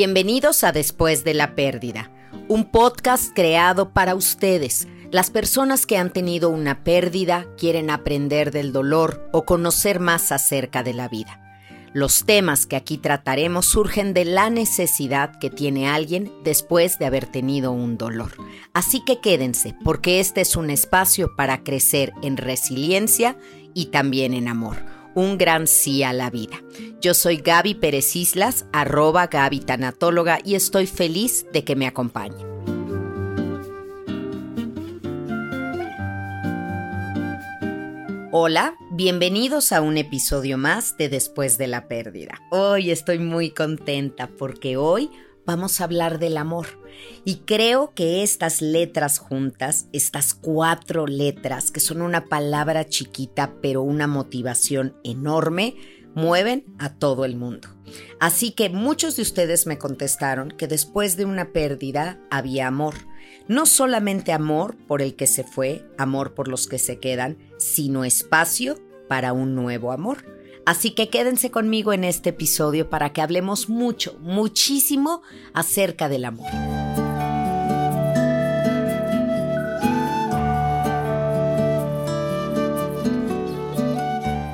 Bienvenidos a Después de la Pérdida, un podcast creado para ustedes, las personas que han tenido una pérdida, quieren aprender del dolor o conocer más acerca de la vida. Los temas que aquí trataremos surgen de la necesidad que tiene alguien después de haber tenido un dolor. Así que quédense, porque este es un espacio para crecer en resiliencia y también en amor un gran sí a la vida. Yo soy Gaby Pérez Islas, arroba Gaby Tanatóloga, y estoy feliz de que me acompañen. Hola, bienvenidos a un episodio más de Después de la Pérdida. Hoy estoy muy contenta porque hoy vamos a hablar del amor. Y creo que estas letras juntas, estas cuatro letras, que son una palabra chiquita pero una motivación enorme, mueven a todo el mundo. Así que muchos de ustedes me contestaron que después de una pérdida había amor. No solamente amor por el que se fue, amor por los que se quedan, sino espacio para un nuevo amor. Así que quédense conmigo en este episodio para que hablemos mucho, muchísimo acerca del amor.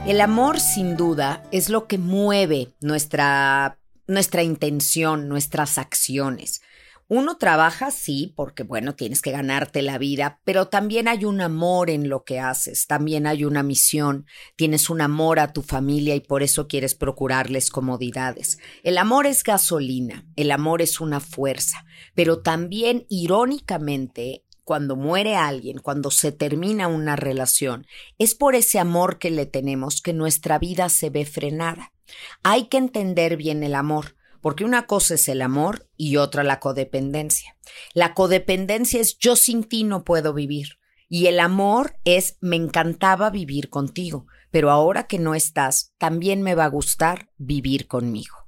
El amor sin duda es lo que mueve nuestra, nuestra intención, nuestras acciones. Uno trabaja, sí, porque bueno, tienes que ganarte la vida, pero también hay un amor en lo que haces, también hay una misión, tienes un amor a tu familia y por eso quieres procurarles comodidades. El amor es gasolina, el amor es una fuerza, pero también irónicamente cuando muere alguien, cuando se termina una relación, es por ese amor que le tenemos que nuestra vida se ve frenada. Hay que entender bien el amor porque una cosa es el amor y otra la codependencia. La codependencia es yo sin ti no puedo vivir. Y el amor es me encantaba vivir contigo, pero ahora que no estás, también me va a gustar vivir conmigo.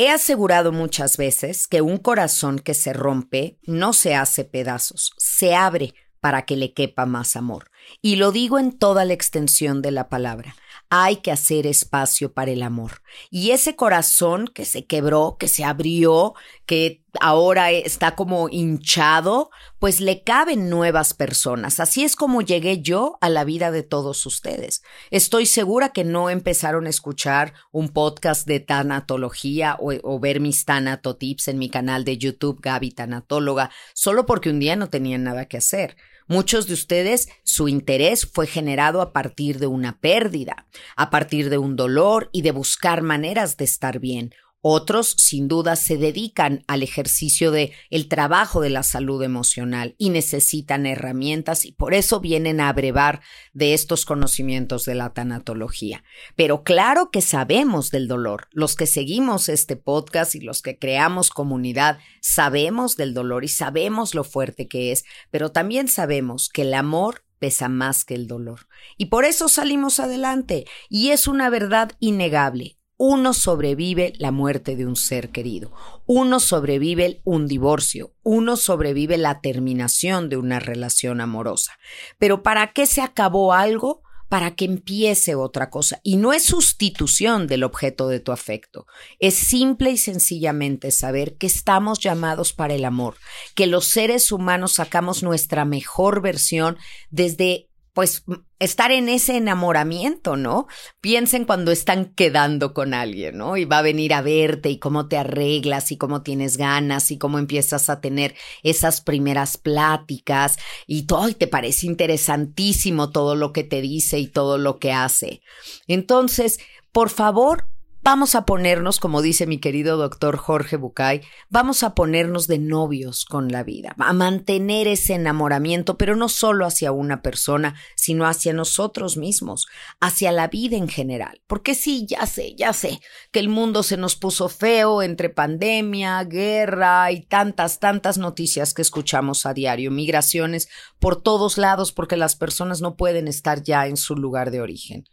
He asegurado muchas veces que un corazón que se rompe no se hace pedazos, se abre para que le quepa más amor. Y lo digo en toda la extensión de la palabra hay que hacer espacio para el amor. Y ese corazón que se quebró, que se abrió, que ahora está como hinchado, pues le caben nuevas personas. Así es como llegué yo a la vida de todos ustedes. Estoy segura que no empezaron a escuchar un podcast de tanatología o, ver mis tanatotips en mi canal de YouTube Gaby Tanatóloga, solo porque un día no tenían nada que hacer. Muchos de ustedes, su interés fue generado a partir de una pérdida, a partir de un dolor y de buscar maneras de estar bien otros, sin duda, se dedican al ejercicio de el trabajo de la salud emocional y necesitan herramientas y por eso vienen a abrevar de estos conocimientos de la tanatología. Pero claro que sabemos del dolor. Los que seguimos este podcast y los que creamos comunidad sabemos del dolor y sabemos lo fuerte que es, pero también sabemos que el amor pesa más que el dolor. Y por eso salimos adelante. Y es una verdad innegable uno sobrevive la muerte de un ser querido, uno sobrevive un divorcio, uno sobrevive la terminación de una relación amorosa. Pero ¿para qué se acabó algo? Para que empiece otra cosa. Y no es sustitución del objeto de tu afecto. Es simple y sencillamente saber que estamos llamados para el amor, que los seres humanos sacamos nuestra mejor versión desde pues estar en ese enamoramiento, ¿no? Piensen cuando están quedando con alguien, ¿no? Y va a venir a verte y cómo te arreglas y cómo tienes ganas y cómo empiezas a tener esas primeras pláticas y todo, y te parece interesantísimo todo lo que te dice y todo lo que hace. Entonces, por favor, Vamos a ponernos, como dice mi querido doctor Jorge Bucay, vamos a ponernos de novios con la vida, a mantener ese enamoramiento, pero no solo hacia una persona, sino hacia nosotros mismos, hacia la vida en general. Porque sí, ya sé, ya sé que el mundo se nos puso feo entre pandemia, guerra y tantas, tantas noticias que escuchamos a diario, migraciones por todos lados porque las personas no pueden estar ya en su lugar de origen.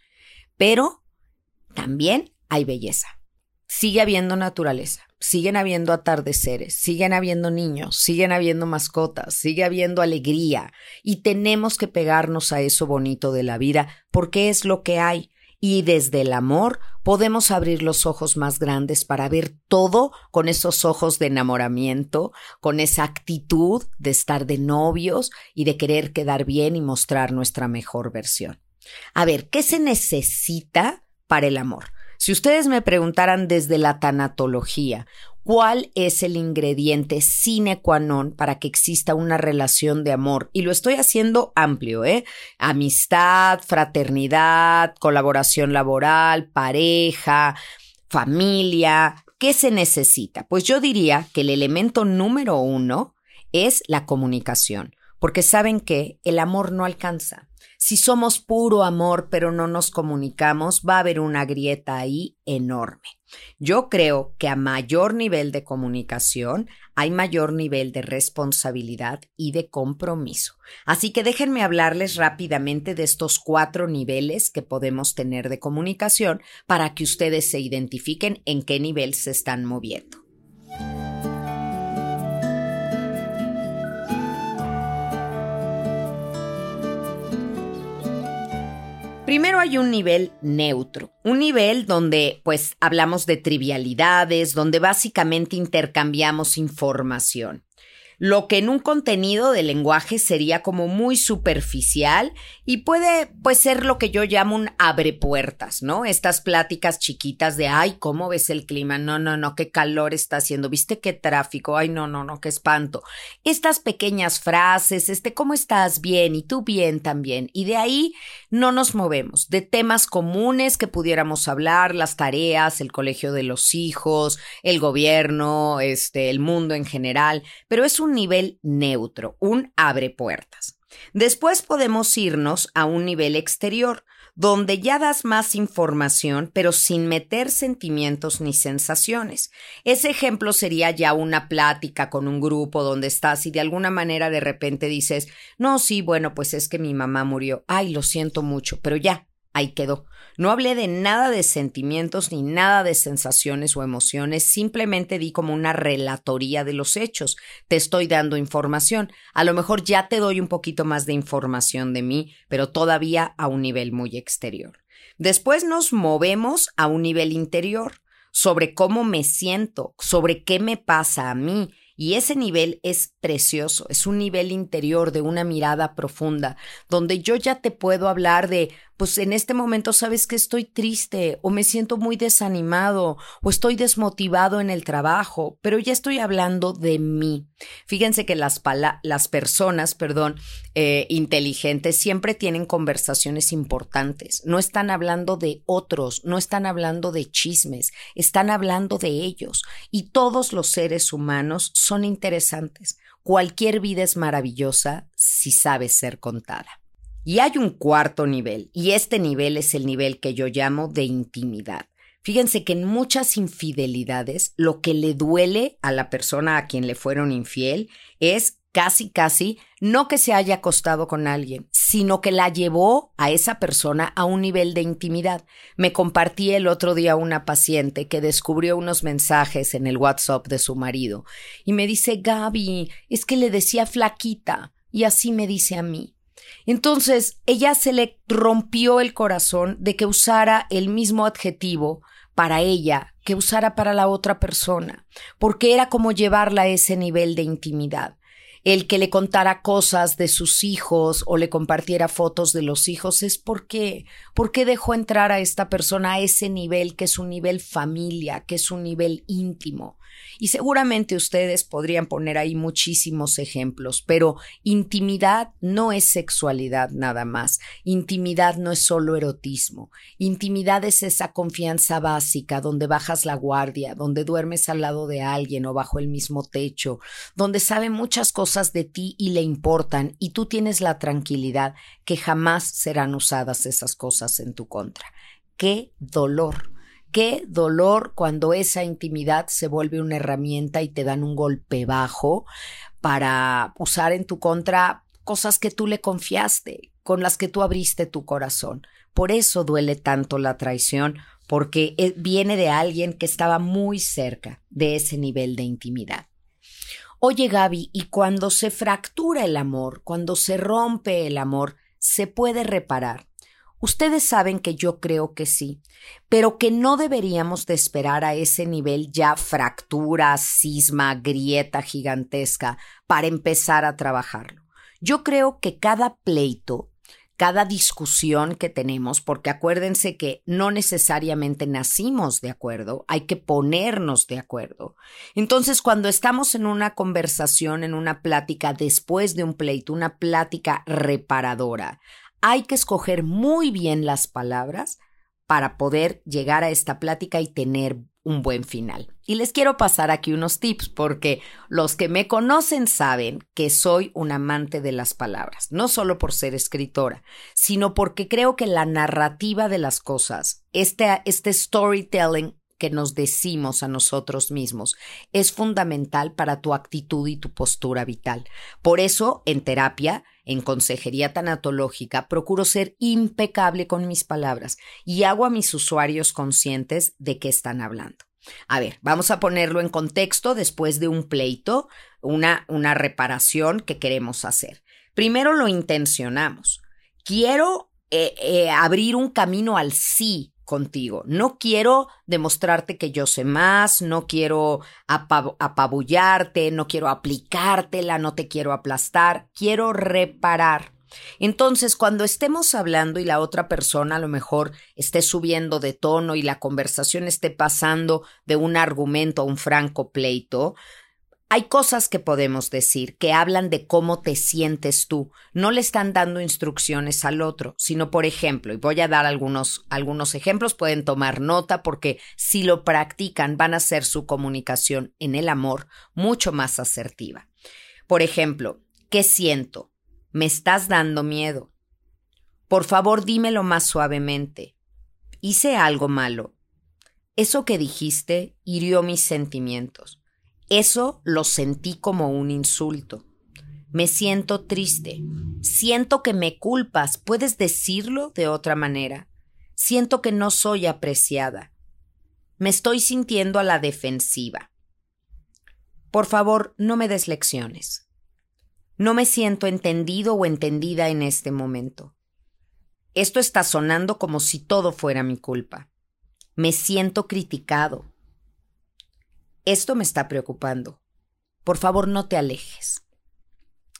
Pero también hay belleza. Sigue habiendo naturaleza, siguen habiendo atardeceres, siguen habiendo niños, siguen habiendo mascotas, sigue habiendo alegría y tenemos que pegarnos a eso bonito de la vida porque es lo que hay. Y desde el amor podemos abrir los ojos más grandes para ver todo con esos ojos de enamoramiento, con esa actitud de estar de novios y de querer quedar bien y mostrar nuestra mejor versión. A ver, ¿qué se necesita para el amor? Si ustedes me preguntaran desde la tanatología, cuál es el ingrediente sine qua non para que exista una relación de amor. Y lo estoy haciendo amplio, ¿eh? Amistad, fraternidad, colaboración laboral, pareja, familia. ¿Qué se necesita? Pues yo diría que el elemento número uno es la comunicación, porque saben que el amor no alcanza. Si somos puro amor pero no nos comunicamos, va a haber una grieta ahí enorme. Yo creo que a mayor nivel de comunicación hay mayor nivel de responsabilidad y de compromiso. Así que déjenme hablarles rápidamente de estos cuatro niveles que podemos tener de comunicación para que ustedes se identifiquen en qué nivel se están moviendo. Primero hay un nivel neutro, un nivel donde pues hablamos de trivialidades, donde básicamente intercambiamos información lo que en un contenido de lenguaje sería como muy superficial y puede pues ser lo que yo llamo un abre puertas, ¿no? Estas pláticas chiquitas de, ay, ¿cómo ves el clima? No, no, no, qué calor está haciendo, ¿viste qué tráfico? Ay, no, no, no, qué espanto. Estas pequeñas frases, este, ¿cómo estás? Bien, y tú bien también. Y de ahí no nos movemos, de temas comunes que pudiéramos hablar, las tareas, el colegio de los hijos, el gobierno, este, el mundo en general, pero es un nivel neutro, un abre puertas. Después podemos irnos a un nivel exterior, donde ya das más información, pero sin meter sentimientos ni sensaciones. Ese ejemplo sería ya una plática con un grupo donde estás y de alguna manera de repente dices, no, sí, bueno, pues es que mi mamá murió. Ay, lo siento mucho, pero ya, ahí quedó. No hablé de nada de sentimientos ni nada de sensaciones o emociones, simplemente di como una relatoría de los hechos. Te estoy dando información. A lo mejor ya te doy un poquito más de información de mí, pero todavía a un nivel muy exterior. Después nos movemos a un nivel interior, sobre cómo me siento, sobre qué me pasa a mí, y ese nivel es precioso, es un nivel interior de una mirada profunda, donde yo ya te puedo hablar de pues en este momento sabes que estoy triste o me siento muy desanimado o estoy desmotivado en el trabajo, pero ya estoy hablando de mí. Fíjense que las, las personas, perdón, eh, inteligentes siempre tienen conversaciones importantes. No están hablando de otros, no están hablando de chismes, están hablando de ellos. Y todos los seres humanos son interesantes. Cualquier vida es maravillosa si sabe ser contada. Y hay un cuarto nivel, y este nivel es el nivel que yo llamo de intimidad. Fíjense que en muchas infidelidades lo que le duele a la persona a quien le fueron infiel es casi, casi, no que se haya acostado con alguien, sino que la llevó a esa persona a un nivel de intimidad. Me compartí el otro día una paciente que descubrió unos mensajes en el WhatsApp de su marido y me dice, Gaby, es que le decía flaquita y así me dice a mí. Entonces, ella se le rompió el corazón de que usara el mismo adjetivo para ella que usara para la otra persona, porque era como llevarla a ese nivel de intimidad. El que le contara cosas de sus hijos o le compartiera fotos de los hijos es porque, ¿por qué dejó entrar a esta persona a ese nivel que es un nivel familia, que es un nivel íntimo? Y seguramente ustedes podrían poner ahí muchísimos ejemplos, pero intimidad no es sexualidad nada más. Intimidad no es solo erotismo. Intimidad es esa confianza básica donde bajas la guardia, donde duermes al lado de alguien o bajo el mismo techo, donde sabe muchas cosas de ti y le importan y tú tienes la tranquilidad que jamás serán usadas esas cosas en tu contra. ¡Qué dolor! Qué dolor cuando esa intimidad se vuelve una herramienta y te dan un golpe bajo para usar en tu contra cosas que tú le confiaste, con las que tú abriste tu corazón. Por eso duele tanto la traición, porque eh, viene de alguien que estaba muy cerca de ese nivel de intimidad. Oye Gaby, y cuando se fractura el amor, cuando se rompe el amor, se puede reparar. Ustedes saben que yo creo que sí, pero que no deberíamos de esperar a ese nivel ya fractura, cisma, grieta gigantesca para empezar a trabajarlo. Yo creo que cada pleito cada discusión que tenemos, porque acuérdense que no necesariamente nacimos de acuerdo, hay que ponernos de acuerdo. Entonces, cuando estamos en una conversación, en una plática después de un pleito, una plática reparadora, hay que escoger muy bien las palabras para poder llegar a esta plática y tener un buen final. Y les quiero pasar aquí unos tips porque los que me conocen saben que soy un amante de las palabras, no solo por ser escritora, sino porque creo que la narrativa de las cosas, este, este storytelling que nos decimos a nosotros mismos es fundamental para tu actitud y tu postura vital. Por eso, en terapia, en consejería tanatológica, procuro ser impecable con mis palabras y hago a mis usuarios conscientes de qué están hablando. A ver, vamos a ponerlo en contexto después de un pleito, una, una reparación que queremos hacer. Primero lo intencionamos. Quiero eh, eh, abrir un camino al sí contigo. No quiero demostrarte que yo sé más, no quiero apabullarte, no quiero aplicártela, no te quiero aplastar, quiero reparar. Entonces, cuando estemos hablando y la otra persona a lo mejor esté subiendo de tono y la conversación esté pasando de un argumento a un franco pleito, hay cosas que podemos decir que hablan de cómo te sientes tú. No le están dando instrucciones al otro, sino, por ejemplo, y voy a dar algunos, algunos ejemplos, pueden tomar nota porque si lo practican van a hacer su comunicación en el amor mucho más asertiva. Por ejemplo, ¿qué siento? Me estás dando miedo. Por favor, dímelo más suavemente. Hice algo malo. Eso que dijiste hirió mis sentimientos. Eso lo sentí como un insulto. Me siento triste. Siento que me culpas. ¿Puedes decirlo de otra manera? Siento que no soy apreciada. Me estoy sintiendo a la defensiva. Por favor, no me des lecciones. No me siento entendido o entendida en este momento. Esto está sonando como si todo fuera mi culpa. Me siento criticado. Esto me está preocupando. Por favor, no te alejes.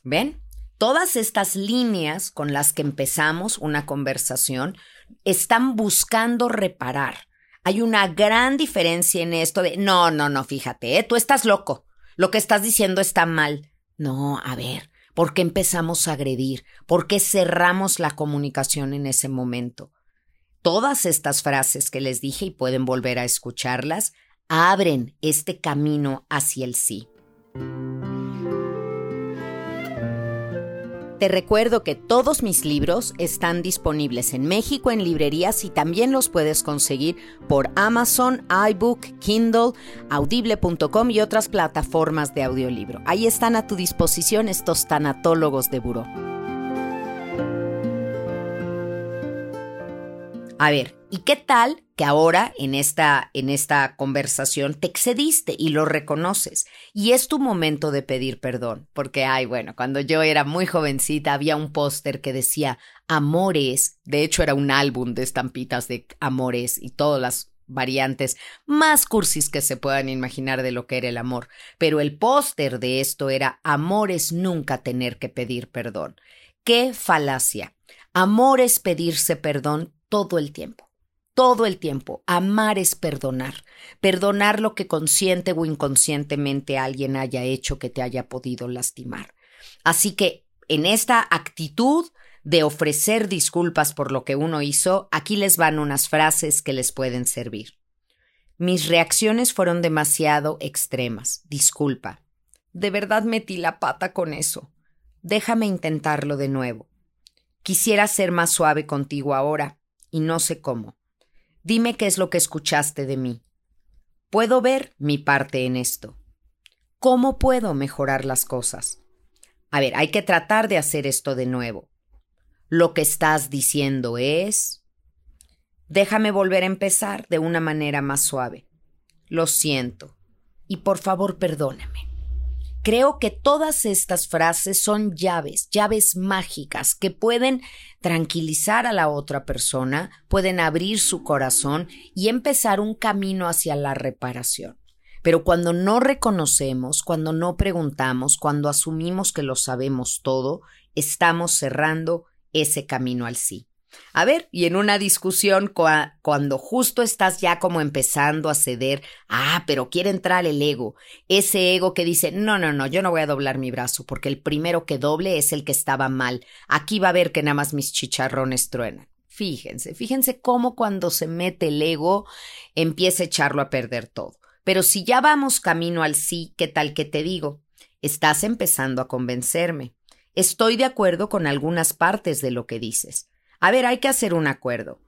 ¿Ven? Todas estas líneas con las que empezamos una conversación están buscando reparar. Hay una gran diferencia en esto de, no, no, no, fíjate, ¿eh? tú estás loco. Lo que estás diciendo está mal. No, a ver, ¿por qué empezamos a agredir? ¿Por qué cerramos la comunicación en ese momento? Todas estas frases que les dije y pueden volver a escucharlas, abren este camino hacia el sí. Te recuerdo que todos mis libros están disponibles en México en librerías y también los puedes conseguir por Amazon, iBook, Kindle, audible.com y otras plataformas de audiolibro. Ahí están a tu disposición estos tanatólogos de buró. A ver, ¿y qué tal que ahora en esta, en esta conversación te excediste y lo reconoces? Y es tu momento de pedir perdón, porque, ay, bueno, cuando yo era muy jovencita había un póster que decía Amores, de hecho era un álbum de estampitas de Amores y todas las variantes más cursis que se puedan imaginar de lo que era el amor, pero el póster de esto era Amor es nunca tener que pedir perdón. ¡Qué falacia! Amor es pedirse perdón todo el tiempo. Todo el tiempo. Amar es perdonar. Perdonar lo que consciente o inconscientemente alguien haya hecho que te haya podido lastimar. Así que en esta actitud de ofrecer disculpas por lo que uno hizo, aquí les van unas frases que les pueden servir. Mis reacciones fueron demasiado extremas. Disculpa. De verdad metí la pata con eso. Déjame intentarlo de nuevo. Quisiera ser más suave contigo ahora y no sé cómo. Dime qué es lo que escuchaste de mí. Puedo ver mi parte en esto. ¿Cómo puedo mejorar las cosas? A ver, hay que tratar de hacer esto de nuevo. Lo que estás diciendo es... Déjame volver a empezar de una manera más suave. Lo siento. Y por favor, perdóname. Creo que todas estas frases son llaves, llaves mágicas que pueden tranquilizar a la otra persona, pueden abrir su corazón y empezar un camino hacia la reparación. Pero cuando no reconocemos, cuando no preguntamos, cuando asumimos que lo sabemos todo, estamos cerrando ese camino al sí. A ver, y en una discusión cuando justo estás ya como empezando a ceder, ah, pero quiere entrar el ego, ese ego que dice, no, no, no, yo no voy a doblar mi brazo porque el primero que doble es el que estaba mal, aquí va a ver que nada más mis chicharrones truenan. Fíjense, fíjense cómo cuando se mete el ego empieza a echarlo a perder todo. Pero si ya vamos camino al sí, ¿qué tal que te digo? Estás empezando a convencerme. Estoy de acuerdo con algunas partes de lo que dices a ver, hay que hacer un acuerdo.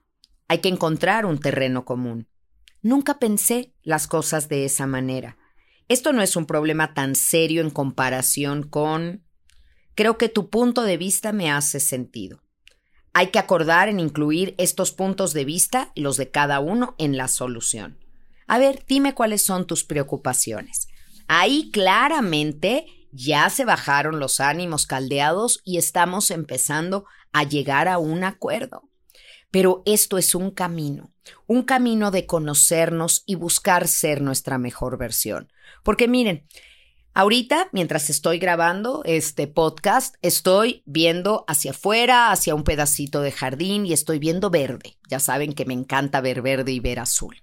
Hay que encontrar un terreno común. Nunca pensé las cosas de esa manera. Esto no es un problema tan serio en comparación con... Creo que tu punto de vista me hace sentido. Hay que acordar en incluir estos puntos de vista, los de cada uno, en la solución. A ver, dime cuáles son tus preocupaciones. Ahí claramente ya se bajaron los ánimos caldeados y estamos empezando a llegar a un acuerdo. Pero esto es un camino, un camino de conocernos y buscar ser nuestra mejor versión. Porque miren, ahorita, mientras estoy grabando este podcast, estoy viendo hacia afuera, hacia un pedacito de jardín y estoy viendo verde. Ya saben que me encanta ver verde y ver azul.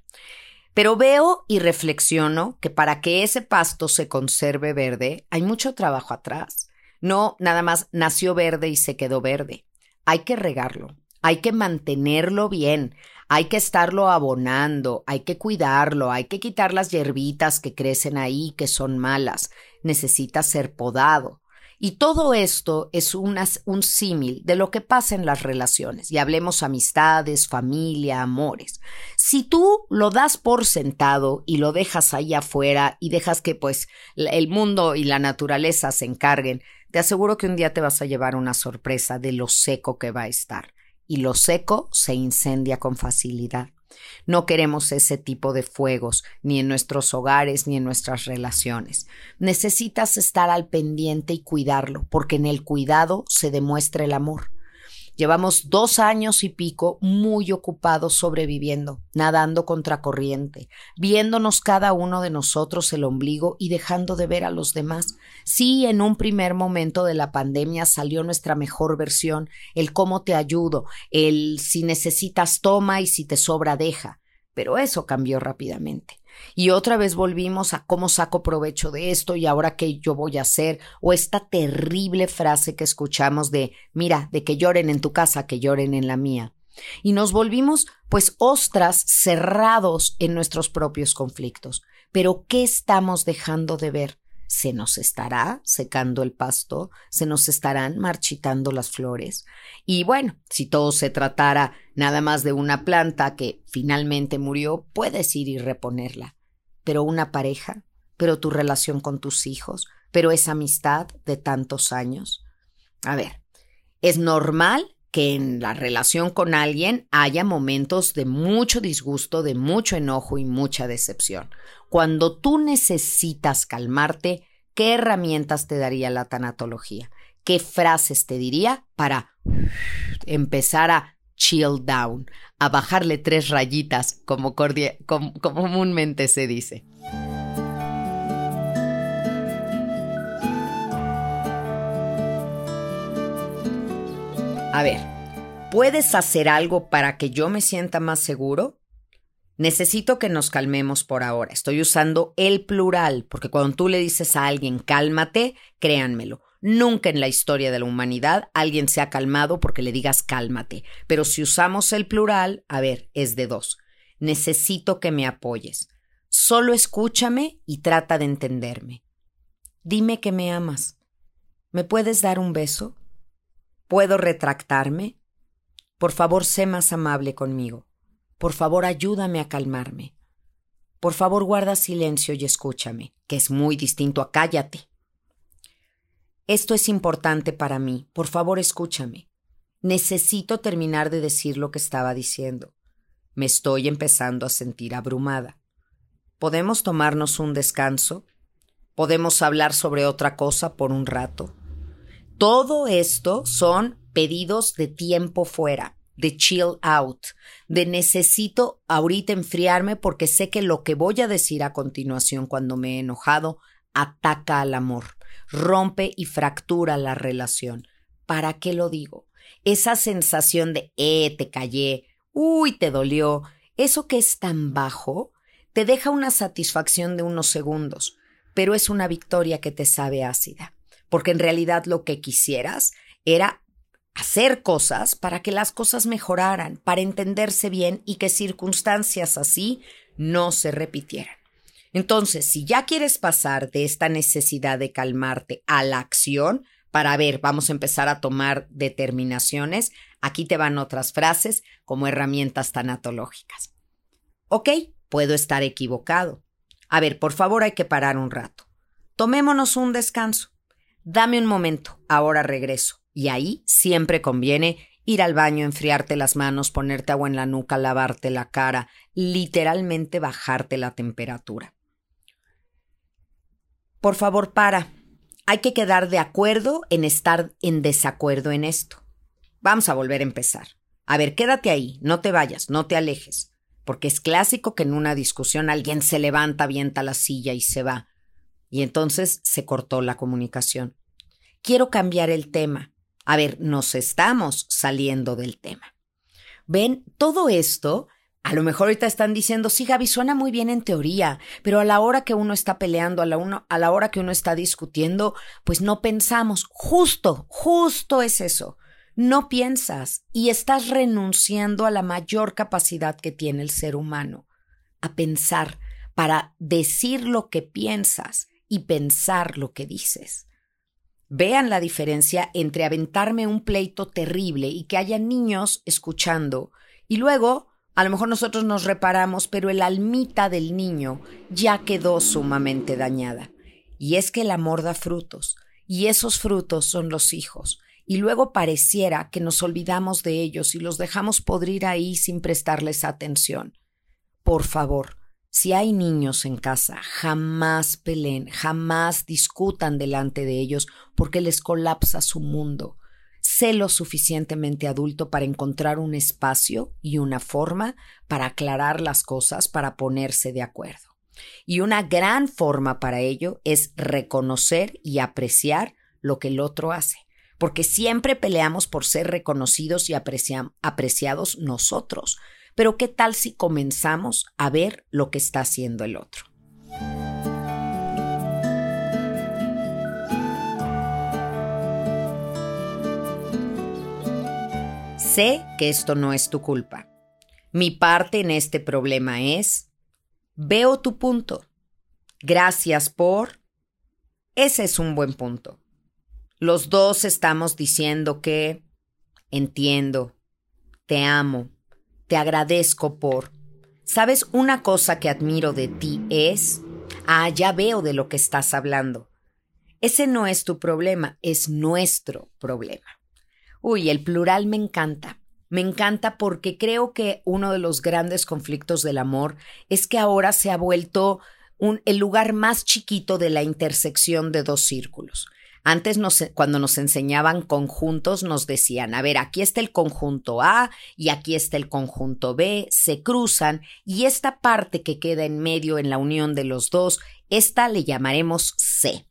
Pero veo y reflexiono que para que ese pasto se conserve verde hay mucho trabajo atrás. No nada más nació verde y se quedó verde. Hay que regarlo, hay que mantenerlo bien, hay que estarlo abonando, hay que cuidarlo, hay que quitar las hierbitas que crecen ahí que son malas. Necesita ser podado. Y todo esto es un símil de lo que pasa en las relaciones, y hablemos amistades, familia, amores. Si tú lo das por sentado y lo dejas ahí afuera y dejas que pues el mundo y la naturaleza se encarguen, te aseguro que un día te vas a llevar una sorpresa de lo seco que va a estar. Y lo seco se incendia con facilidad. No queremos ese tipo de fuegos, ni en nuestros hogares, ni en nuestras relaciones. Necesitas estar al pendiente y cuidarlo, porque en el cuidado se demuestra el amor. Llevamos dos años y pico muy ocupados sobreviviendo, nadando contracorriente, viéndonos cada uno de nosotros el ombligo y dejando de ver a los demás. Sí, en un primer momento de la pandemia salió nuestra mejor versión, el cómo te ayudo, el si necesitas toma y si te sobra deja, pero eso cambió rápidamente. Y otra vez volvimos a cómo saco provecho de esto y ahora qué yo voy a hacer, o esta terrible frase que escuchamos de, mira, de que lloren en tu casa, que lloren en la mía. Y nos volvimos, pues, ostras cerrados en nuestros propios conflictos. Pero, ¿qué estamos dejando de ver? ¿Se nos estará secando el pasto? ¿Se nos estarán marchitando las flores? Y bueno, si todo se tratara nada más de una planta que finalmente murió, puedes ir y reponerla. Pero una pareja, pero tu relación con tus hijos, pero esa amistad de tantos años. A ver, es normal que en la relación con alguien haya momentos de mucho disgusto, de mucho enojo y mucha decepción. Cuando tú necesitas calmarte, ¿qué herramientas te daría la tanatología? ¿Qué frases te diría para empezar a chill down, a bajarle tres rayitas, como, como comúnmente se dice? A ver, ¿puedes hacer algo para que yo me sienta más seguro? Necesito que nos calmemos por ahora. Estoy usando el plural, porque cuando tú le dices a alguien cálmate, créanmelo, nunca en la historia de la humanidad alguien se ha calmado porque le digas cálmate. Pero si usamos el plural, a ver, es de dos. Necesito que me apoyes. Solo escúchame y trata de entenderme. Dime que me amas. ¿Me puedes dar un beso? ¿Puedo retractarme? Por favor, sé más amable conmigo. Por favor, ayúdame a calmarme. Por favor, guarda silencio y escúchame, que es muy distinto a cállate. Esto es importante para mí. Por favor, escúchame. Necesito terminar de decir lo que estaba diciendo. Me estoy empezando a sentir abrumada. ¿Podemos tomarnos un descanso? podemos hablar sobre otra cosa por un rato. Todo esto son pedidos de tiempo fuera, de chill out, de necesito ahorita enfriarme porque sé que lo que voy a decir a continuación cuando me he enojado ataca al amor, rompe y fractura la relación. ¿Para qué lo digo? Esa sensación de, eh, te callé, uy, te dolió, eso que es tan bajo, te deja una satisfacción de unos segundos, pero es una victoria que te sabe ácida, porque en realidad lo que quisieras era hacer cosas para que las cosas mejoraran, para entenderse bien y que circunstancias así no se repitieran. Entonces, si ya quieres pasar de esta necesidad de calmarte a la acción, para ver, vamos a empezar a tomar determinaciones, aquí te van otras frases como herramientas tanatológicas. Ok, puedo estar equivocado. A ver, por favor hay que parar un rato. Tomémonos un descanso. Dame un momento, ahora regreso. Y ahí siempre conviene ir al baño, enfriarte las manos, ponerte agua en la nuca, lavarte la cara, literalmente bajarte la temperatura. Por favor, para. Hay que quedar de acuerdo en estar en desacuerdo en esto. Vamos a volver a empezar. A ver, quédate ahí, no te vayas, no te alejes, porque es clásico que en una discusión alguien se levanta, avienta la silla y se va. Y entonces se cortó la comunicación. Quiero cambiar el tema. A ver, nos estamos saliendo del tema. Ven, todo esto, a lo mejor ahorita están diciendo, sí, Gaby, suena muy bien en teoría, pero a la hora que uno está peleando, a la, uno, a la hora que uno está discutiendo, pues no pensamos. Justo, justo es eso. No piensas y estás renunciando a la mayor capacidad que tiene el ser humano, a pensar, para decir lo que piensas y pensar lo que dices. Vean la diferencia entre aventarme un pleito terrible y que haya niños escuchando y luego a lo mejor nosotros nos reparamos, pero el almita del niño ya quedó sumamente dañada. Y es que el amor da frutos, y esos frutos son los hijos. Y luego pareciera que nos olvidamos de ellos y los dejamos podrir ahí sin prestarles atención. Por favor, si hay niños en casa, jamás peleen, jamás discutan delante de ellos porque les colapsa su mundo. Sé lo suficientemente adulto para encontrar un espacio y una forma para aclarar las cosas, para ponerse de acuerdo. Y una gran forma para ello es reconocer y apreciar lo que el otro hace, porque siempre peleamos por ser reconocidos y apreciados nosotros, pero ¿qué tal si comenzamos a ver lo que está haciendo el otro? Sé que esto no es tu culpa. Mi parte en este problema es, veo tu punto. Gracias por... Ese es un buen punto. Los dos estamos diciendo que entiendo, te amo, te agradezco por... ¿Sabes una cosa que admiro de ti es... Ah, ya veo de lo que estás hablando. Ese no es tu problema, es nuestro problema. Uy, el plural me encanta. Me encanta porque creo que uno de los grandes conflictos del amor es que ahora se ha vuelto el lugar más chiquito de la intersección de dos círculos. Antes, cuando nos enseñaban conjuntos, nos decían, a ver, aquí está el conjunto A y aquí está el conjunto B, se cruzan y esta parte que queda en medio en la unión de los dos, esta le llamaremos C.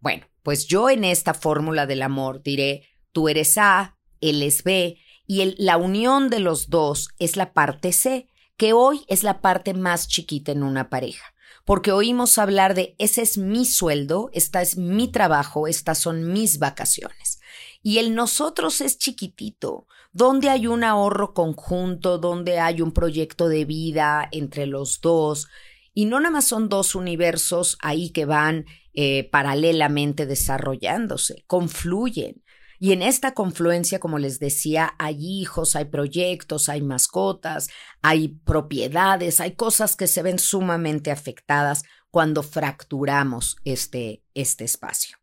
Bueno, pues yo en esta fórmula del amor diré, tú eres A, él es B, y la unión de los dos es la parte C, que hoy es la parte más chiquita en una pareja porque oímos hablar de ese es mi sueldo, esta es mi trabajo, estas son mis vacaciones. Y el nosotros es chiquitito, donde hay un ahorro conjunto, donde hay un proyecto de vida entre los dos. Y no nada más son dos universos ahí que van eh, paralelamente desarrollándose, confluyen. Y en esta confluencia, como les decía, hay hijos, hay proyectos, hay mascotas, hay propiedades, hay cosas que se ven sumamente afectadas cuando fracturamos este, este espacio.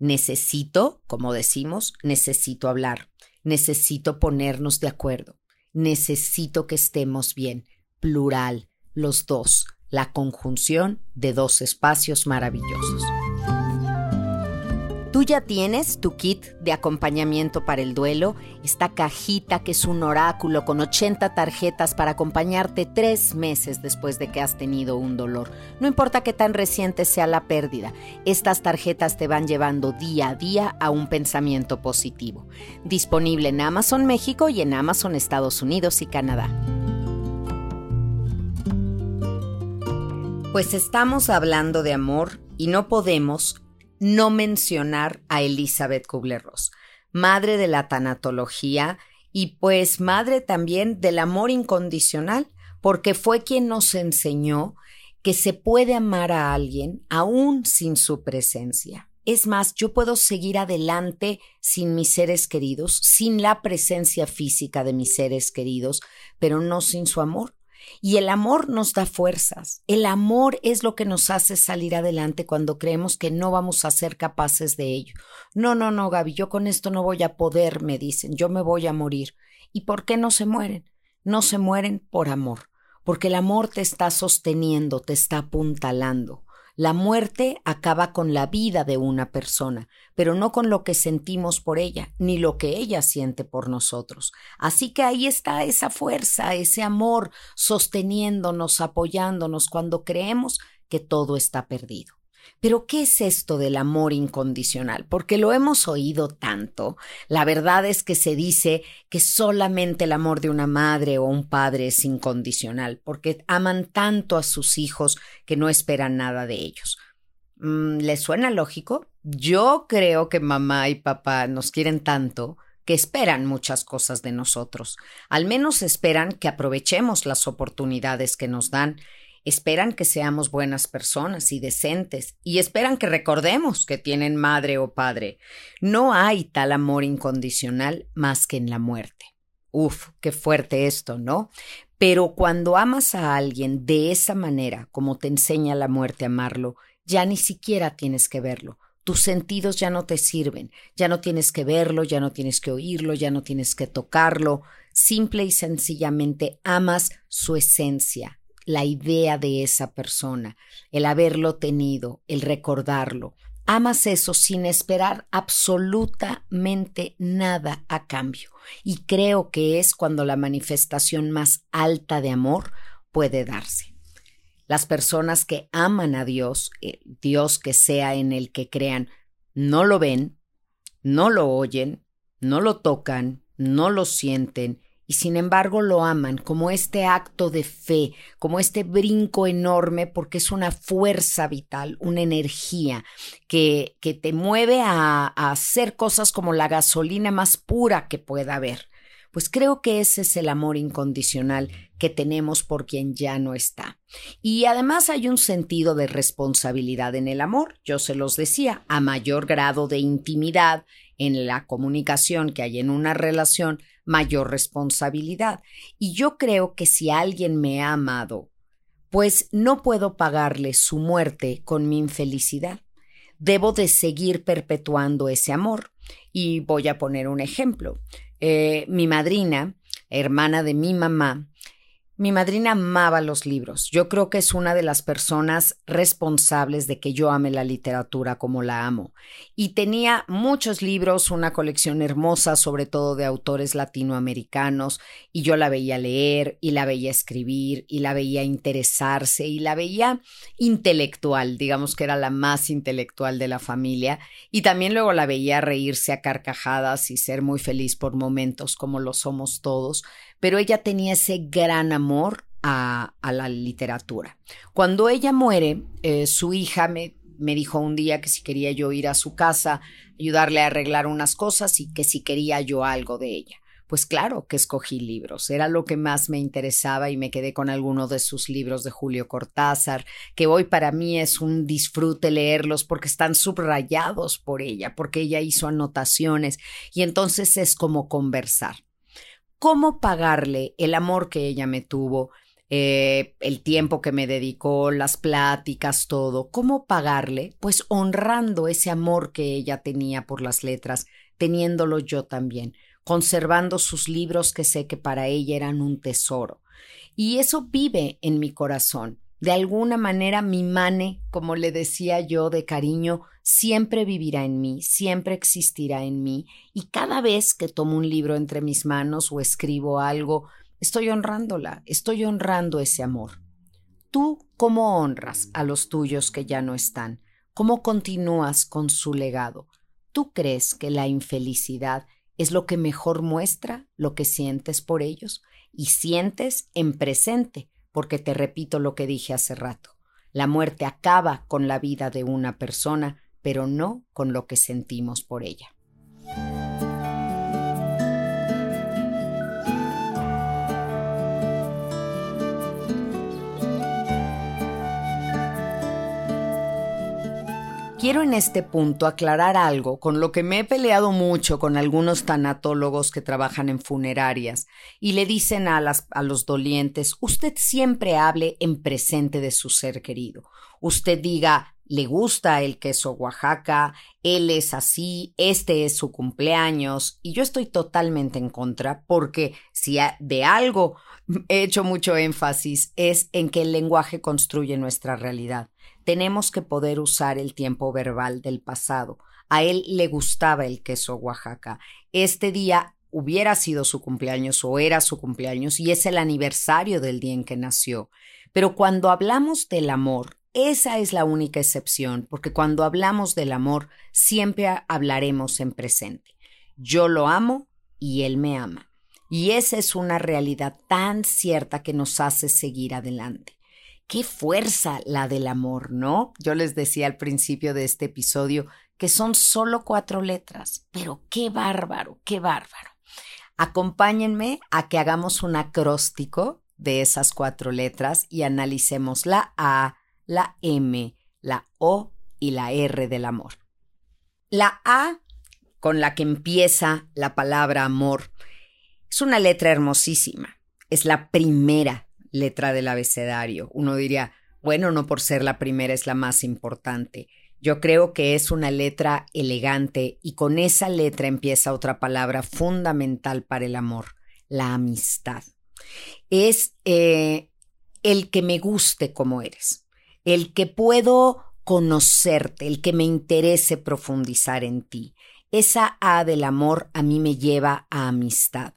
Necesito, como decimos, necesito hablar, necesito ponernos de acuerdo, necesito que estemos bien, plural, los dos, la conjunción de dos espacios maravillosos. Tú ya tienes tu kit de acompañamiento para el duelo, esta cajita que es un oráculo con 80 tarjetas para acompañarte tres meses después de que has tenido un dolor. No importa qué tan reciente sea la pérdida, estas tarjetas te van llevando día a día a un pensamiento positivo. Disponible en Amazon México y en Amazon Estados Unidos y Canadá. Pues estamos hablando de amor y no podemos no mencionar a Elizabeth Kubler-Ross, madre de la tanatología y pues madre también del amor incondicional, porque fue quien nos enseñó que se puede amar a alguien aún sin su presencia. Es más, yo puedo seguir adelante sin mis seres queridos, sin la presencia física de mis seres queridos, pero no sin su amor. Y el amor nos da fuerzas. El amor es lo que nos hace salir adelante cuando creemos que no vamos a ser capaces de ello. No, no, no, Gaby, yo con esto no voy a poder, me dicen, yo me voy a morir. ¿Y por qué no se mueren? No se mueren por amor, porque el amor te está sosteniendo, te está apuntalando. La muerte acaba con la vida de una persona, pero no con lo que sentimos por ella, ni lo que ella siente por nosotros. Así que ahí está esa fuerza, ese amor sosteniéndonos, apoyándonos cuando creemos que todo está perdido. Pero ¿qué es esto del amor incondicional? Porque lo hemos oído tanto. La verdad es que se dice que solamente el amor de una madre o un padre es incondicional, porque aman tanto a sus hijos que no esperan nada de ellos. Mm, ¿Les suena lógico? Yo creo que mamá y papá nos quieren tanto que esperan muchas cosas de nosotros. Al menos esperan que aprovechemos las oportunidades que nos dan Esperan que seamos buenas personas y decentes y esperan que recordemos que tienen madre o padre. No hay tal amor incondicional más que en la muerte. Uf, qué fuerte esto, ¿no? Pero cuando amas a alguien de esa manera, como te enseña la muerte a amarlo, ya ni siquiera tienes que verlo. Tus sentidos ya no te sirven, ya no tienes que verlo, ya no tienes que oírlo, ya no tienes que tocarlo. Simple y sencillamente amas su esencia, la idea de esa persona, el haberlo tenido, el recordarlo. Amas eso sin esperar absolutamente nada a cambio. Y creo que es cuando la manifestación más alta de amor puede darse. Las personas que aman a Dios, eh, Dios que sea en el que crean, no lo ven, no lo oyen, no lo tocan, no lo sienten y sin embargo lo aman como este acto de fe, como este brinco enorme, porque es una fuerza vital, una energía que, que te mueve a, a hacer cosas como la gasolina más pura que pueda haber. Pues creo que ese es el amor incondicional que tenemos por quien ya no está. Y además hay un sentido de responsabilidad en el amor. Yo se los decía, a mayor grado de intimidad en la comunicación que hay en una relación, mayor responsabilidad. Y yo creo que si alguien me ha amado, pues no puedo pagarle su muerte con mi infelicidad. Debo de seguir perpetuando ese amor. Y voy a poner un ejemplo. Eh, mi madrina, hermana de mi mamá, mi madrina amaba los libros. Yo creo que es una de las personas responsables de que yo ame la literatura como la amo. Y tenía muchos libros, una colección hermosa, sobre todo de autores latinoamericanos, y yo la veía leer, y la veía escribir, y la veía interesarse, y la veía intelectual, digamos que era la más intelectual de la familia, y también luego la veía reírse a carcajadas y ser muy feliz por momentos como lo somos todos pero ella tenía ese gran amor a, la literatura. Cuando ella muere, eh, su hija me, me dijo un día que si quería yo ir a su casa, ayudarle a arreglar unas cosas y que si quería yo algo de ella. Pues claro que escogí libros, era lo que más me interesaba y me quedé con alguno de sus libros de Julio Cortázar, que hoy para mí es un disfrute leerlos porque están subrayados por ella, porque ella hizo anotaciones y entonces es como conversar cómo pagarle el amor que ella me tuvo, eh, el tiempo que me dedicó, las pláticas, todo. ¿Cómo pagarle? Pues honrando ese amor que ella tenía por las letras, teniéndolo yo también, conservando sus libros que sé que para ella eran un tesoro. Y eso vive en mi corazón. De alguna manera mi mane, como le decía yo de cariño, siempre vivirá en mí, siempre existirá en mí, y cada vez que tomo un libro entre mis manos o escribo algo, estoy honrándola, estoy honrando ese amor. ¿Tú cómo honras a los tuyos que ya no están? ¿Cómo continúas con su legado? ¿Tú crees que la infelicidad es lo que mejor muestra lo que sientes por ellos? Y sientes en presente, porque te repito lo que dije hace rato. La muerte acaba con la vida de una persona, pero no con lo que sentimos por ella. Quiero en este punto aclarar algo con lo que me he peleado mucho con algunos tanatólogos que trabajan en funerarias y le dicen a, las, a los dolientes, usted siempre hable en presente de su ser querido. Usted diga, le gusta el queso Oaxaca, él es así, este es su cumpleaños, y yo estoy totalmente en contra porque si de algo he hecho mucho énfasis es en que el lenguaje construye nuestra realidad tenemos que poder usar el tiempo verbal del pasado. A él le gustaba el queso Oaxaca. Este día hubiera sido su cumpleaños o era su cumpleaños y es el aniversario del día en que nació. Pero cuando hablamos del amor, esa es la única excepción, porque cuando hablamos del amor siempre hablaremos en presente. Yo lo amo y él me ama. Y esa es una realidad tan cierta que nos hace seguir adelante. Qué fuerza la del amor, ¿no? Yo les decía al principio de este episodio que son solo cuatro letras, pero qué bárbaro, qué bárbaro. Acompáñenme a que hagamos un acróstico de esas cuatro letras y analicemos la A, la M, la O y la R del amor. La A, con la que empieza la palabra amor, es una letra hermosísima. Es la primera letra del abecedario. Uno diría, bueno, no por ser la primera es la más importante. Yo creo que es una letra elegante y con esa letra empieza otra palabra fundamental para el amor, la amistad. Es eh, el que me guste como eres, el que puedo conocerte, el que me interese profundizar en ti. Esa A del amor a mí me lleva a amistad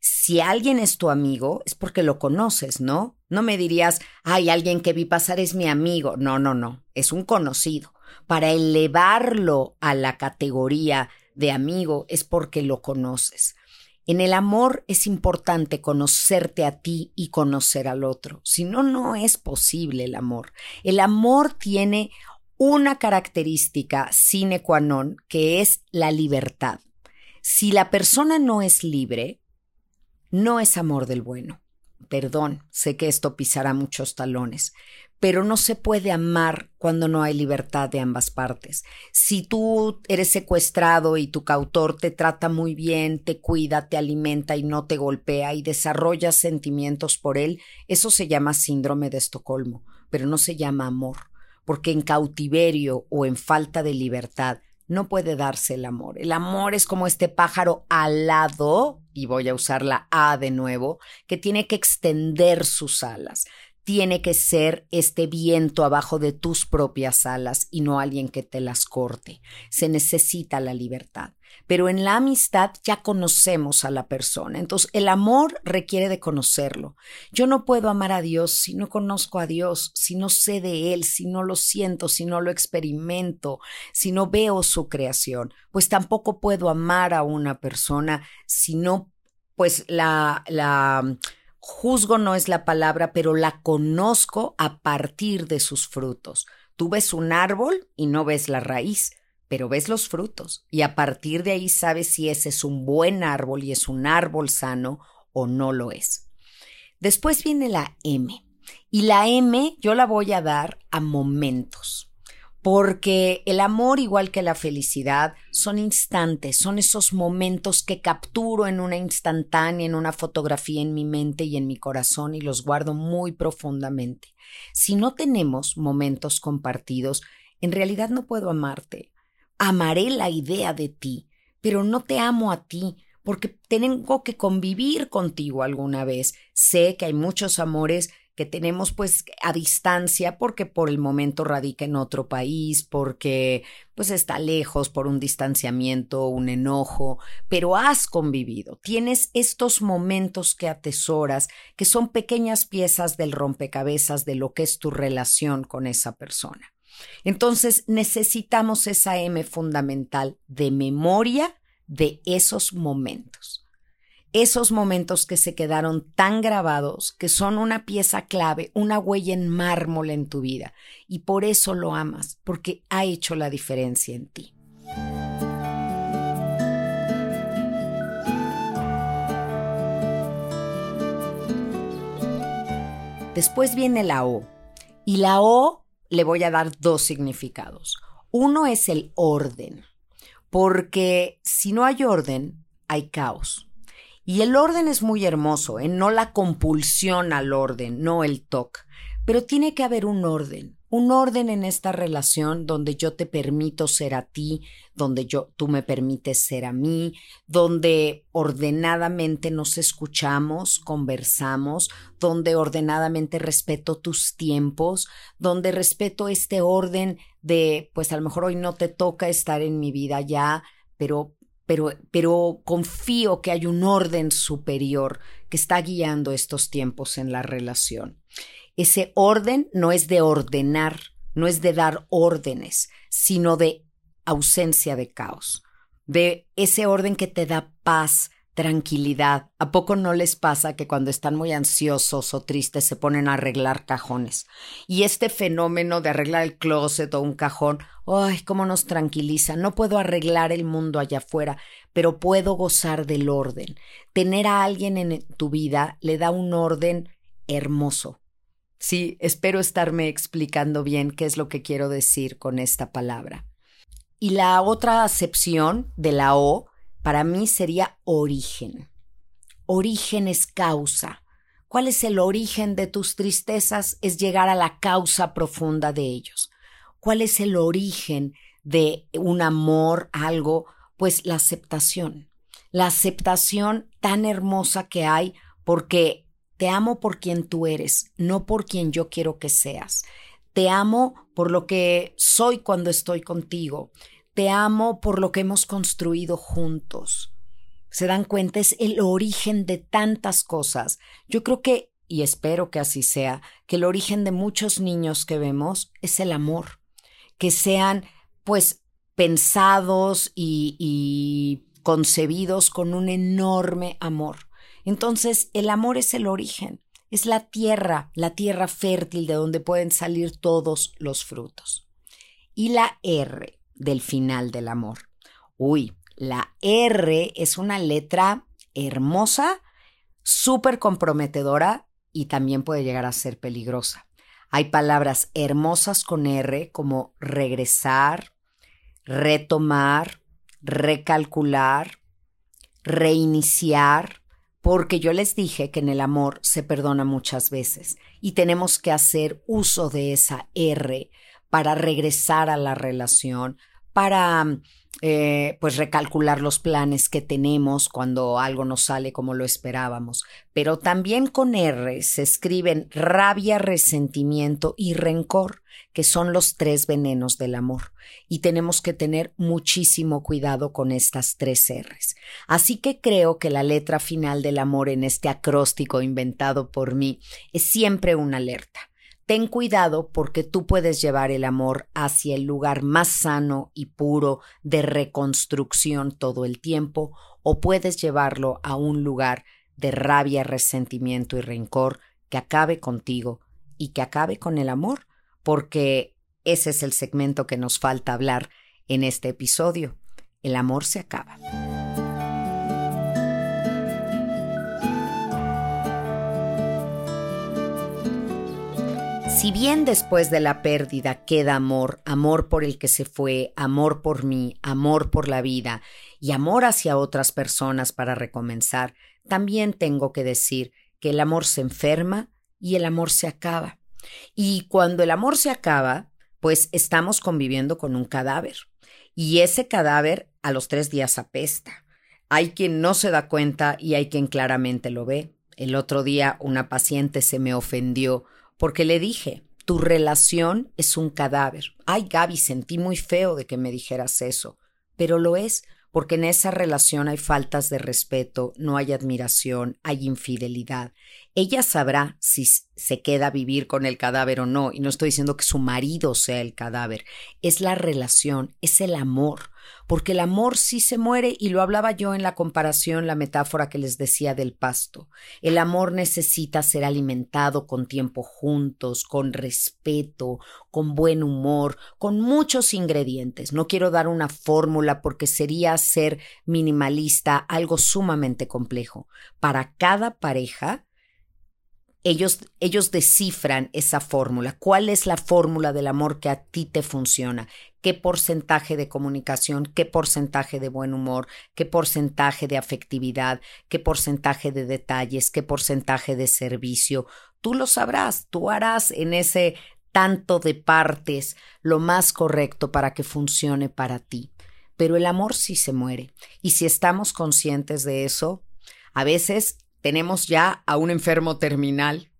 si alguien es tu amigo, es porque lo conoces, ¿no? No me dirías, ay, alguien que vi pasar es mi amigo. No, no, no, es un conocido. Para elevarlo a la categoría de amigo es porque lo conoces. En el amor es importante conocerte a ti y conocer al otro. Si no, no es posible el amor. El amor tiene una característica sine qua non que es la libertad. Si la persona no es libre, no es amor del bueno. Perdón, sé que esto pisará muchos talones, pero no se puede amar cuando no hay libertad de ambas partes. Si tú eres secuestrado y tu cautor te trata muy bien, te cuida, te alimenta y no te golpea y desarrollas sentimientos por él, eso se llama síndrome de Estocolmo, pero no se llama amor, porque en cautiverio o en falta de libertad no puede darse el amor. El amor es como este pájaro alado, y voy a usar la A de nuevo, que tiene que extender sus alas. Tiene que ser este viento abajo de tus propias alas y no alguien que te las corte. Se necesita la libertad pero en la amistad ya conocemos a la persona. Entonces, el amor requiere de conocerlo. Yo no puedo amar a Dios si no conozco a Dios, si no sé de Él, si no lo siento, si no lo experimento, si no veo su creación. Pues tampoco puedo amar a una persona si no, pues la, la, juzgo no es la palabra, pero la conozco a partir de sus frutos. Tú ves un árbol y no ves la raíz pero ves los frutos y a partir de ahí sabes si ese es un buen árbol y es un árbol sano o no lo es. Después viene la M y la M yo la voy a dar a momentos. Porque el amor, igual que la felicidad, son instantes, son esos momentos que capturo en una instantánea, en una fotografía en mi mente y en mi corazón y los guardo muy profundamente. Si no tenemos momentos compartidos, en realidad no puedo amarte amaré la idea de ti, pero no te amo a ti, porque tengo que convivir contigo alguna vez. Sé que hay muchos amores que tenemos pues a distancia porque por el momento radica en otro país, porque pues está lejos por un distanciamiento, un enojo, pero has convivido, tienes estos momentos que atesoras, que son pequeñas piezas del rompecabezas de lo que es tu relación con esa persona. Entonces necesitamos esa M fundamental de memoria de esos momentos esos momentos que se quedaron tan grabados, que son una pieza clave, una huella en mármol en tu vida. Y por eso lo amas, porque ha hecho la diferencia en ti. Después viene la O. Y la O le voy a dar dos significados. Uno es el orden, porque si no hay orden, hay caos. Y el orden es muy hermoso, ¿eh? no la compulsión al orden, no el toque, pero tiene que haber un orden, un orden en esta relación donde yo te permito ser a ti, donde yo tú me permites ser a mí, donde ordenadamente nos escuchamos, conversamos, donde ordenadamente respeto tus tiempos, donde respeto este orden de pues a lo mejor hoy no te toca estar en mi vida ya, pero pero, confío que hay un orden superior que está guiando estos tiempos en la relación. Ese orden no es de ordenar, no es de dar órdenes, sino de ausencia de caos, de ese orden que te da paz, tranquilidad. ¿A poco no les pasa que cuando están muy ansiosos o tristes se ponen a arreglar cajones? Y este fenómeno de arreglar el closet o un cajón, ¡ay, cómo nos tranquiliza! No puedo arreglar el mundo allá afuera, pero puedo gozar del orden. Tener a alguien en tu vida le da un orden hermoso. Sí, espero estarme explicando bien qué es lo que quiero decir con esta palabra. Y la otra acepción de la O para mí sería origen. Origen es causa. ¿Cuál es el origen de tus tristezas? Es llegar a la causa profunda de ellos. ¿Cuál es el origen de un amor, algo? Pues la aceptación. La aceptación tan hermosa que hay porque te amo por quien tú eres, no por quien yo quiero que seas. Te amo por lo que soy cuando estoy contigo. Te amo por lo que hemos construido juntos. Se dan cuenta, es el origen de tantas cosas. Yo creo que, y espero que así sea, que el origen de muchos niños que vemos es el amor. Que sean, pues, pensados y, y concebidos con un enorme amor. Entonces, el amor es el origen, es la tierra, la tierra fértil de donde pueden salir todos los frutos. Y la R, del final del amor. Uy, la R es una letra hermosa, súper comprometedora y también puede llegar a ser peligrosa. Hay palabras hermosas con R como regresar, retomar, recalcular, reiniciar, porque yo les dije que en el amor se perdona muchas veces y tenemos que hacer uso de esa R para regresar a la relación, para eh, pues recalcular los planes que tenemos cuando algo no sale como lo esperábamos. Pero también con R se escriben rabia, resentimiento y rencor, que son los tres venenos del amor. Y tenemos que tener muchísimo cuidado con estas tres R's. Así que creo que la letra final del amor en este acróstico inventado por mí es siempre una alerta ten cuidado porque tú puedes llevar el amor hacia el lugar más sano y puro de reconstrucción todo el tiempo o puedes llevarlo a un lugar de rabia, resentimiento y rencor que acabe contigo y que acabe con el amor, porque ese es el segmento que nos falta hablar en este episodio. El amor se acaba. Si bien después de la pérdida queda amor, amor por el que se fue, amor por mí, amor por la vida y amor hacia otras personas para recomenzar, también tengo que decir que el amor se enferma y el amor se acaba. Y cuando el amor se acaba, pues estamos conviviendo con un cadáver. Y ese cadáver a los tres días apesta. Hay quien no se da cuenta y hay quien claramente lo ve. El otro día una paciente se me ofendió porque le dije, tu relación es un cadáver. Ay, Gaby, sentí muy feo de que me dijeras eso, pero lo es porque en esa relación hay faltas de respeto, no hay admiración, hay infidelidad. Ella sabrá si se queda a vivir con el cadáver o no, y no estoy diciendo que su marido sea el cadáver, es la relación, es el amor porque el amor sí se muere y lo hablaba yo en la comparación, la metáfora que les decía del pasto. El amor necesita ser alimentado con tiempo juntos, con respeto, con buen humor, con muchos ingredientes. No quiero dar una fórmula porque sería ser minimalista algo sumamente complejo. Para cada pareja, ellos, ellos descifran esa fórmula. ¿Cuál es la fórmula del amor que a ti te funciona? ¿Qué porcentaje de comunicación? ¿Qué porcentaje de buen humor? ¿Qué porcentaje de afectividad? ¿Qué porcentaje de detalles? ¿Qué porcentaje de servicio? Tú lo sabrás, tú harás en ese tanto de partes lo más correcto para que funcione para ti. Pero el amor sí se muere. Y si estamos conscientes de eso, a veces tenemos ya a un enfermo terminal,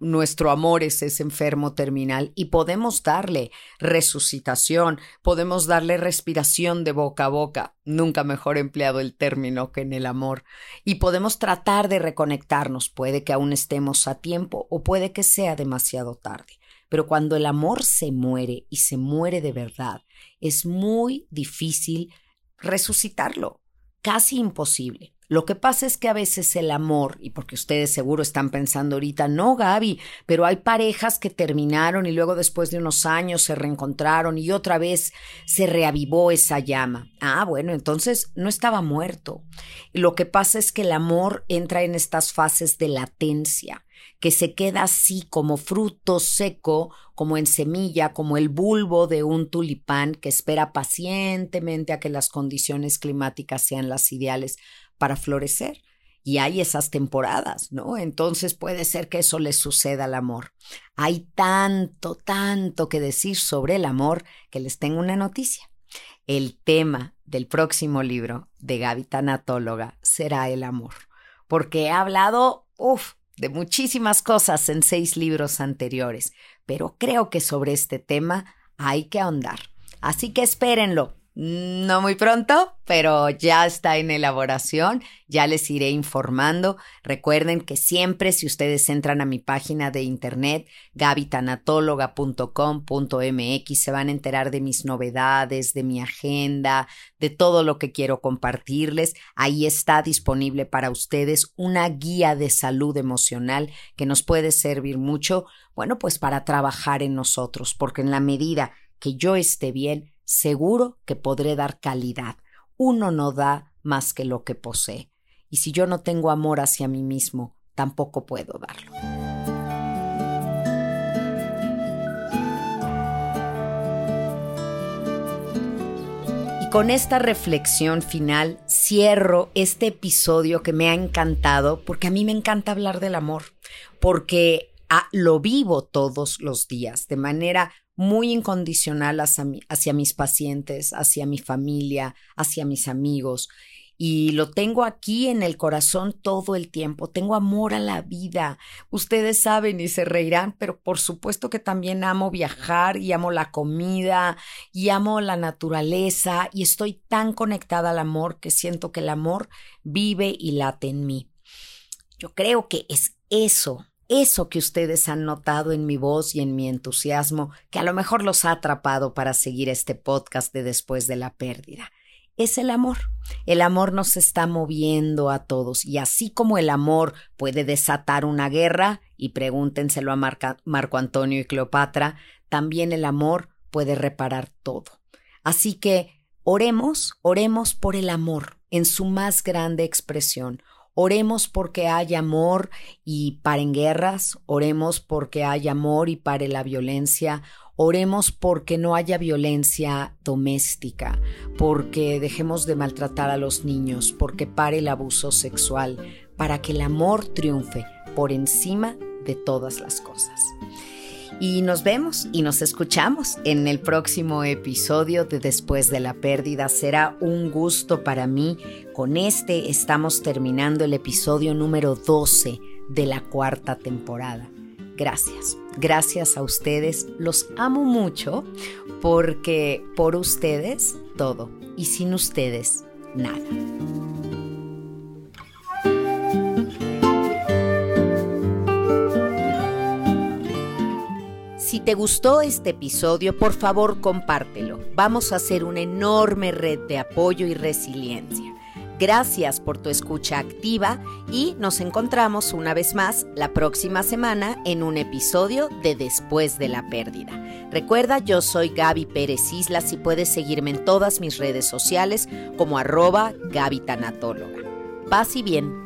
nuestro amor es ese enfermo terminal y podemos darle resucitación, podemos darle respiración de boca a boca, nunca mejor empleado el término que en el amor, y podemos tratar de reconectarnos, puede que aún estemos a tiempo o puede que sea demasiado tarde. Pero cuando el amor se muere y se muere de verdad, es muy difícil resucitarlo, casi imposible. Lo que pasa es que a veces el amor, y porque ustedes seguro están pensando ahorita, no, Gaby, pero hay parejas que terminaron y luego después de unos años se reencontraron y otra vez se reavivó esa llama. Ah, bueno, entonces no estaba muerto. Lo que pasa es que el amor entra en estas fases de latencia que se queda así como fruto seco, como en semilla, como el bulbo de un tulipán que espera pacientemente a que las condiciones climáticas sean las ideales para florecer. Y hay esas temporadas, ¿no? Entonces puede ser que eso le suceda al amor. Hay tanto, tanto que decir sobre el amor que les tengo una noticia. El tema del próximo libro de Gaby Tanatóloga será el amor, porque he hablado, uff, de muchísimas cosas en seis libros anteriores, pero creo que sobre este tema hay que ahondar. Así que espérenlo, no muy pronto, pero ya está en elaboración, ya les iré informando. Recuerden que siempre si ustedes entran a mi página de internet gabitanatóloga.com.mx se van a enterar de mis novedades, de mi agenda, de todo lo que quiero compartirles. Ahí está disponible para ustedes una guía de salud emocional que nos puede servir mucho, bueno, pues para trabajar en nosotros, porque en la medida que yo esté bien, seguro que podré dar calidad. Uno no da más que lo que posee. Y si yo no tengo amor hacia mí mismo, tampoco puedo darlo. Y con esta reflexión final cierro este episodio que me ha encantado, porque a mí me encanta hablar del amor, porque ah, lo vivo todos los días de manera muy incondicional hacia, mis pacientes, hacia mi familia, hacia mis amigos. Y lo tengo aquí en el corazón todo el tiempo. Tengo amor a la vida. Ustedes saben y se reirán, pero por supuesto que también amo viajar y amo la comida y amo la naturaleza y estoy tan conectada al amor que siento que el amor vive y late en mí. Yo creo que es eso eso que ustedes han notado en mi voz y en mi entusiasmo, que a lo mejor los ha atrapado para seguir este podcast de después de la pérdida. Es el amor. El amor nos está moviendo a todos y así como el amor puede desatar una guerra, y pregúntenselo a Marco Antonio y Cleopatra, también el amor puede reparar todo. Así que oremos, oremos por el amor en su más grande expresión. Oremos porque haya amor y paren guerras, oremos porque haya amor y pare la violencia, oremos porque no haya violencia doméstica, porque dejemos de maltratar a los niños, porque pare el abuso sexual, para que el amor triunfe por encima de todas las cosas. Y nos vemos y nos escuchamos en el próximo episodio de Después de la Pérdida. Será un gusto para mí. Con este estamos terminando el episodio número 12 de la cuarta temporada. Gracias, gracias a ustedes, los amo mucho porque por ustedes todo y sin ustedes nada. Si te gustó este episodio, por favor compártelo. Vamos a hacer una enorme red de apoyo y resiliencia. Gracias por tu escucha activa y nos encontramos una vez más la próxima semana en un episodio de Después de la Pérdida. Recuerda, yo soy Gaby Pérez Islas y puedes seguirme en todas mis redes sociales como arroba Gaby. Paz y bien.